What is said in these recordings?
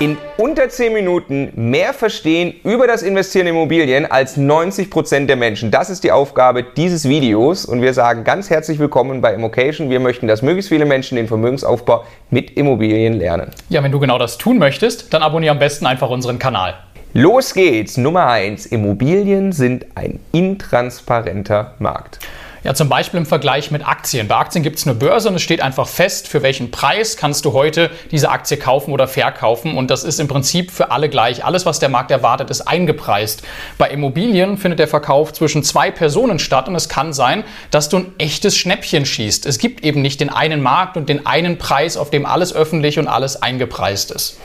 In unter 10 Minuten mehr verstehen über das Investieren in Immobilien als 90 Prozent der Menschen. Das ist die Aufgabe dieses Videos und wir sagen ganz herzlich willkommen bei Immocation. Wir möchten, dass möglichst viele Menschen den Vermögensaufbau mit Immobilien lernen. Ja, wenn du genau das tun möchtest, dann abonniere am besten einfach unseren Kanal. Los geht's! Nummer 1. Immobilien sind ein intransparenter Markt. Ja, zum Beispiel im Vergleich mit Aktien. Bei Aktien gibt es eine Börse und es steht einfach fest, für welchen Preis kannst du heute diese Aktie kaufen oder verkaufen. Und das ist im Prinzip für alle gleich. Alles, was der Markt erwartet, ist eingepreist. Bei Immobilien findet der Verkauf zwischen zwei Personen statt und es kann sein, dass du ein echtes Schnäppchen schießt. Es gibt eben nicht den einen Markt und den einen Preis, auf dem alles öffentlich und alles eingepreist ist.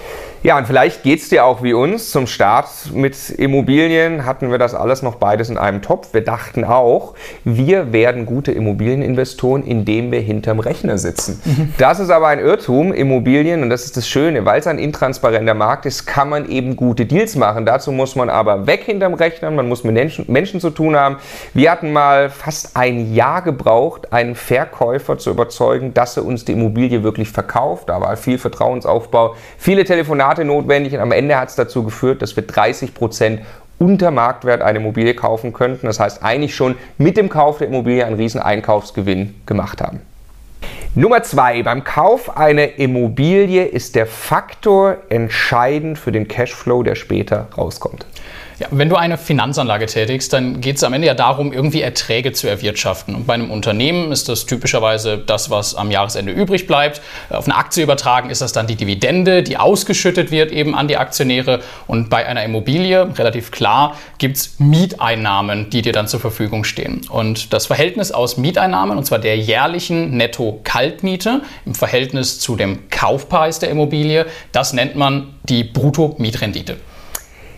Ja, und vielleicht geht es dir auch wie uns. Zum Start mit Immobilien hatten wir das alles noch beides in einem Topf. Wir dachten auch, wir werden gute Immobilieninvestoren, indem wir hinterm Rechner sitzen. Mhm. Das ist aber ein Irrtum. Immobilien, und das ist das Schöne, weil es ein intransparenter Markt ist, kann man eben gute Deals machen. Dazu muss man aber weg hinterm Rechner, man muss mit Menschen, Menschen zu tun haben. Wir hatten mal fast ein Jahr gebraucht, einen Verkäufer zu überzeugen, dass er uns die Immobilie wirklich verkauft. Da war viel Vertrauensaufbau, viele Telefonate Monate notwendig und am Ende hat es dazu geführt, dass wir 30 Prozent unter Marktwert eine Immobilie kaufen könnten. Das heißt eigentlich schon mit dem Kauf der Immobilie einen riesen Einkaufsgewinn gemacht haben. Nummer zwei, beim Kauf einer Immobilie ist der Faktor entscheidend für den Cashflow, der später rauskommt. Ja, wenn du eine Finanzanlage tätigst, dann geht es am Ende ja darum, irgendwie Erträge zu erwirtschaften. Und bei einem Unternehmen ist das typischerweise das, was am Jahresende übrig bleibt. Auf eine Aktie übertragen ist das dann die Dividende, die ausgeschüttet wird eben an die Aktionäre. Und bei einer Immobilie, relativ klar, gibt es Mieteinnahmen, die dir dann zur Verfügung stehen. Und das Verhältnis aus Mieteinnahmen, und zwar der jährlichen Netto-Kaltmiete im Verhältnis zu dem Kaufpreis der Immobilie, das nennt man die Brutto-Mietrendite.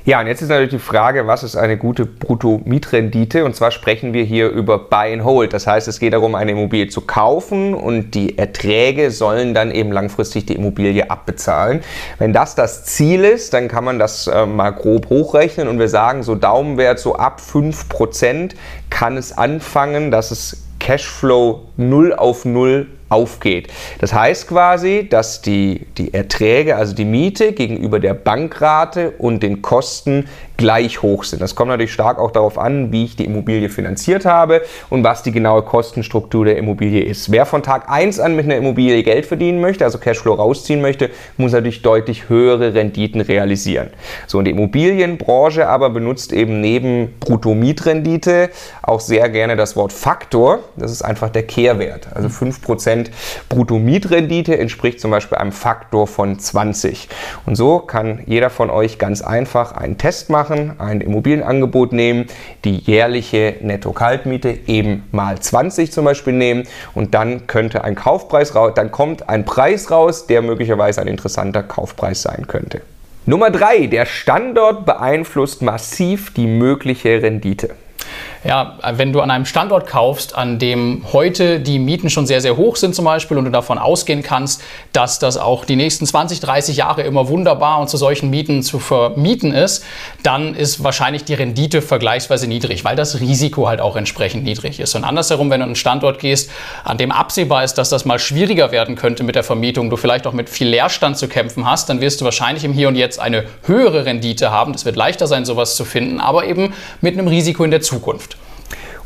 Ja, und jetzt ist natürlich die Frage, was ist eine gute Brutto-Mietrendite? Und zwar sprechen wir hier über Buy and Hold. Das heißt, es geht darum, eine Immobilie zu kaufen und die Erträge sollen dann eben langfristig die Immobilie abbezahlen. Wenn das das Ziel ist, dann kann man das äh, mal grob hochrechnen und wir sagen, so Daumenwert so ab 5% kann es anfangen, dass es Cashflow 0 auf 0 aufgeht. Das heißt quasi, dass die, die Erträge, also die Miete gegenüber der Bankrate und den Kosten gleich hoch sind. Das kommt natürlich stark auch darauf an, wie ich die Immobilie finanziert habe und was die genaue Kostenstruktur der Immobilie ist. Wer von Tag 1 an mit einer Immobilie Geld verdienen möchte, also Cashflow rausziehen möchte, muss natürlich deutlich höhere Renditen realisieren. So, und die Immobilienbranche aber benutzt eben neben Bruttomietrendite auch sehr gerne das Wort Faktor. Das ist einfach der Kehrwert. Also 5% Bruttomietrendite entspricht zum Beispiel einem Faktor von 20. Und so kann jeder von euch ganz einfach einen Test machen machen, ein Immobilienangebot nehmen, die jährliche Netto-Kaltmiete eben mal 20 zum Beispiel nehmen und dann könnte ein Kaufpreis raus, dann kommt ein Preis raus, der möglicherweise ein interessanter Kaufpreis sein könnte. Nummer drei: Der Standort beeinflusst massiv die mögliche Rendite. Ja, wenn du an einem Standort kaufst, an dem heute die Mieten schon sehr, sehr hoch sind zum Beispiel und du davon ausgehen kannst, dass das auch die nächsten 20, 30 Jahre immer wunderbar und zu solchen Mieten zu vermieten ist, dann ist wahrscheinlich die Rendite vergleichsweise niedrig, weil das Risiko halt auch entsprechend niedrig ist. Und andersherum, wenn du an einen Standort gehst, an dem absehbar ist, dass das mal schwieriger werden könnte mit der Vermietung, du vielleicht auch mit viel Leerstand zu kämpfen hast, dann wirst du wahrscheinlich im Hier und Jetzt eine höhere Rendite haben. Das wird leichter sein, sowas zu finden, aber eben mit einem Risiko in der Zukunft.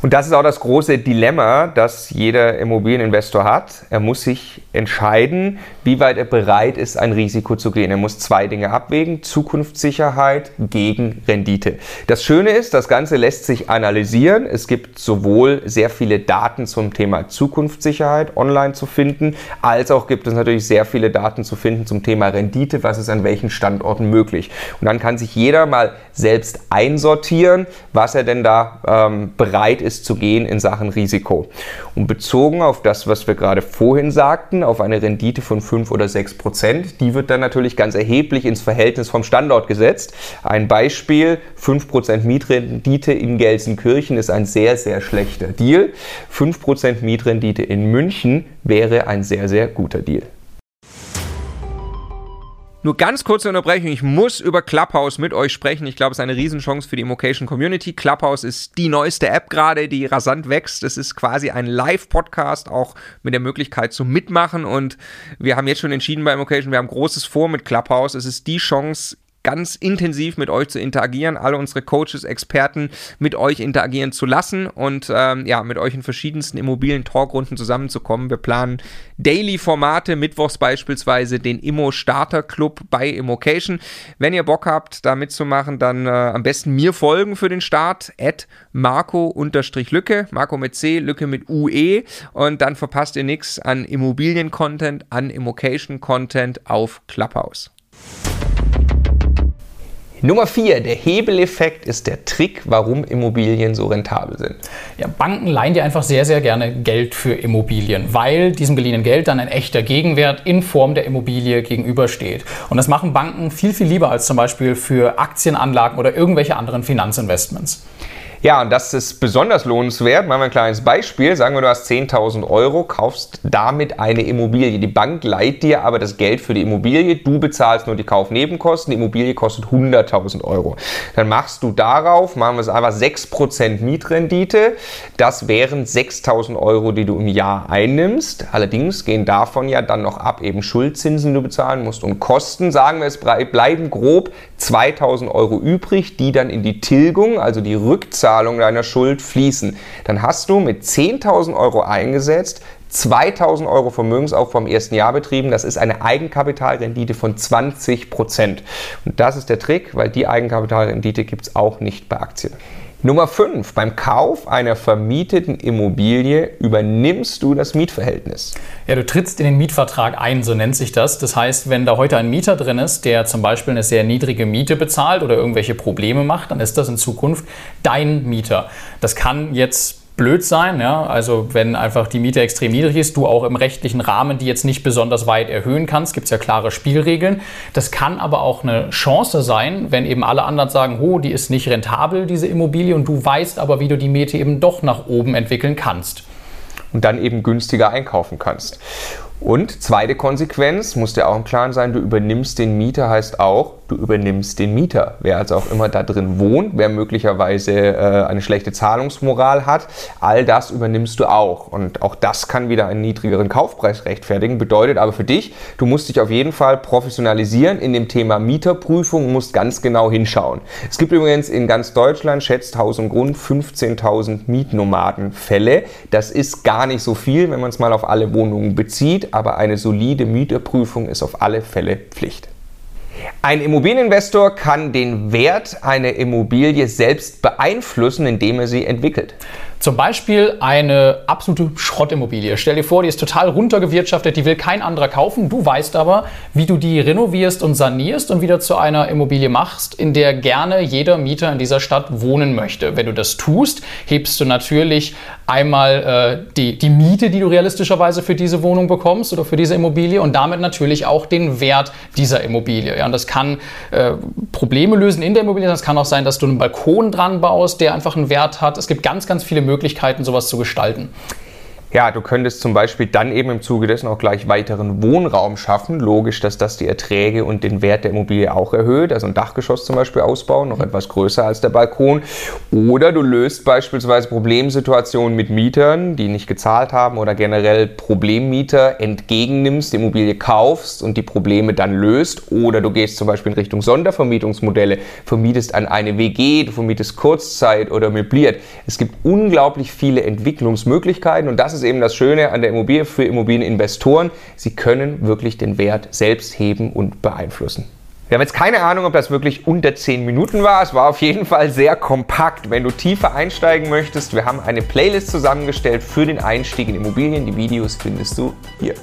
Und das ist auch das große Dilemma, das jeder Immobilieninvestor hat. Er muss sich entscheiden, wie weit er bereit ist, ein Risiko zu gehen. Er muss zwei Dinge abwägen, Zukunftssicherheit gegen Rendite. Das Schöne ist, das Ganze lässt sich analysieren. Es gibt sowohl sehr viele Daten zum Thema Zukunftssicherheit online zu finden, als auch gibt es natürlich sehr viele Daten zu finden zum Thema Rendite, was ist an welchen Standorten möglich. Und dann kann sich jeder mal selbst einsortieren, was er denn da ähm, bereit ist, es zu gehen in Sachen Risiko. Und bezogen auf das, was wir gerade vorhin sagten, auf eine Rendite von 5 oder 6 Prozent, die wird dann natürlich ganz erheblich ins Verhältnis vom Standort gesetzt. Ein Beispiel, 5 Prozent Mietrendite in Gelsenkirchen ist ein sehr, sehr schlechter Deal. 5 Prozent Mietrendite in München wäre ein sehr, sehr guter Deal. Nur ganz kurze Unterbrechung. Ich muss über Clubhouse mit euch sprechen. Ich glaube, es ist eine Riesenchance für die Immocation Community. Clubhouse ist die neueste App gerade, die rasant wächst. Es ist quasi ein Live-Podcast, auch mit der Möglichkeit zu mitmachen. Und wir haben jetzt schon entschieden bei Immocation, wir haben großes vor mit Clubhouse. Es ist die Chance, ganz intensiv mit euch zu interagieren, alle unsere Coaches, Experten mit euch interagieren zu lassen und ähm, ja, mit euch in verschiedensten Immobilien-Talkrunden zusammenzukommen. Wir planen Daily-Formate, mittwochs beispielsweise den Immo Starter Club bei Immocation. Wenn ihr Bock habt, da mitzumachen, dann äh, am besten mir folgen für den Start, at Marco-Lücke, Marco mit C, Lücke mit UE und dann verpasst ihr nichts an Immobilien-Content, an Immocation-Content auf Clubhouse. Nummer 4, der Hebeleffekt ist der Trick, warum Immobilien so rentabel sind. Ja, Banken leihen dir einfach sehr, sehr gerne Geld für Immobilien, weil diesem geliehenen Geld dann ein echter Gegenwert in Form der Immobilie gegenübersteht. Und das machen Banken viel, viel lieber als zum Beispiel für Aktienanlagen oder irgendwelche anderen Finanzinvestments. Ja, und das ist besonders lohnenswert. Machen wir ein kleines Beispiel. Sagen wir, du hast 10.000 Euro, kaufst damit eine Immobilie. Die Bank leiht dir aber das Geld für die Immobilie. Du bezahlst nur die Kaufnebenkosten. Die Immobilie kostet 100.000 Euro. Dann machst du darauf, machen wir es einfach 6% Mietrendite. Das wären 6.000 Euro, die du im Jahr einnimmst. Allerdings gehen davon ja dann noch ab eben Schuldzinsen, die du bezahlen musst und Kosten. Sagen wir, es bleiben grob 2.000 Euro übrig, die dann in die Tilgung, also die Rückzahlung Rückzahlung deiner Schuld fließen. Dann hast du mit 10.000 Euro eingesetzt, 2000 Euro Vermögensaufbau im ersten Jahr betrieben. Das ist eine Eigenkapitalrendite von 20 Prozent. Und das ist der Trick, weil die Eigenkapitalrendite gibt es auch nicht bei Aktien. Nummer 5. Beim Kauf einer vermieteten Immobilie übernimmst du das Mietverhältnis. Ja, du trittst in den Mietvertrag ein, so nennt sich das. Das heißt, wenn da heute ein Mieter drin ist, der zum Beispiel eine sehr niedrige Miete bezahlt oder irgendwelche Probleme macht, dann ist das in Zukunft dein Mieter. Das kann jetzt blöd sein. Ja? Also wenn einfach die Miete extrem niedrig ist, du auch im rechtlichen Rahmen die jetzt nicht besonders weit erhöhen kannst, gibt es ja klare Spielregeln. Das kann aber auch eine Chance sein, wenn eben alle anderen sagen, oh, die ist nicht rentabel, diese Immobilie, und du weißt aber, wie du die Miete eben doch nach oben entwickeln kannst. Und dann eben günstiger einkaufen kannst. Und zweite Konsequenz, muss dir auch im Klaren sein, du übernimmst den Mieter, heißt auch, du übernimmst den Mieter. Wer also auch immer da drin wohnt, wer möglicherweise äh, eine schlechte Zahlungsmoral hat, all das übernimmst du auch. Und auch das kann wieder einen niedrigeren Kaufpreis rechtfertigen. Bedeutet aber für dich, du musst dich auf jeden Fall professionalisieren in dem Thema Mieterprüfung, musst ganz genau hinschauen. Es gibt übrigens in ganz Deutschland, schätzt Haus und Grund, 15.000 Mietnomadenfälle. Das ist gar nicht so viel, wenn man es mal auf alle Wohnungen bezieht, aber eine solide Mieterprüfung ist auf alle Fälle Pflicht. Ein Immobilieninvestor kann den Wert einer Immobilie selbst beeinflussen, indem er sie entwickelt. Zum Beispiel eine absolute Schrottimmobilie. Stell dir vor, die ist total runtergewirtschaftet, die will kein anderer kaufen. Du weißt aber, wie du die renovierst und sanierst und wieder zu einer Immobilie machst, in der gerne jeder Mieter in dieser Stadt wohnen möchte. Wenn du das tust, hebst du natürlich einmal äh, die, die Miete, die du realistischerweise für diese Wohnung bekommst oder für diese Immobilie und damit natürlich auch den Wert dieser Immobilie. Ja, und das kann äh, Probleme lösen in der Immobilie. Das kann auch sein, dass du einen Balkon dran baust, der einfach einen Wert hat. Es gibt ganz, ganz viele Möglichkeiten Möglichkeiten, sowas zu gestalten. Ja, du könntest zum Beispiel dann eben im Zuge dessen auch gleich weiteren Wohnraum schaffen. Logisch, dass das die Erträge und den Wert der Immobilie auch erhöht. Also ein Dachgeschoss zum Beispiel ausbauen, noch etwas größer als der Balkon. Oder du löst beispielsweise Problemsituationen mit Mietern, die nicht gezahlt haben oder generell Problemmieter entgegennimmst, die Immobilie kaufst und die Probleme dann löst. Oder du gehst zum Beispiel in Richtung Sondervermietungsmodelle, vermietest an eine WG, du vermietest Kurzzeit oder möbliert. Es gibt unglaublich viele Entwicklungsmöglichkeiten und das ist ist eben das Schöne an der Immobilie für Immobilieninvestoren. Sie können wirklich den Wert selbst heben und beeinflussen. Wir haben jetzt keine Ahnung, ob das wirklich unter 10 Minuten war. Es war auf jeden Fall sehr kompakt. Wenn du tiefer einsteigen möchtest, wir haben eine Playlist zusammengestellt für den Einstieg in Immobilien. Die Videos findest du hier.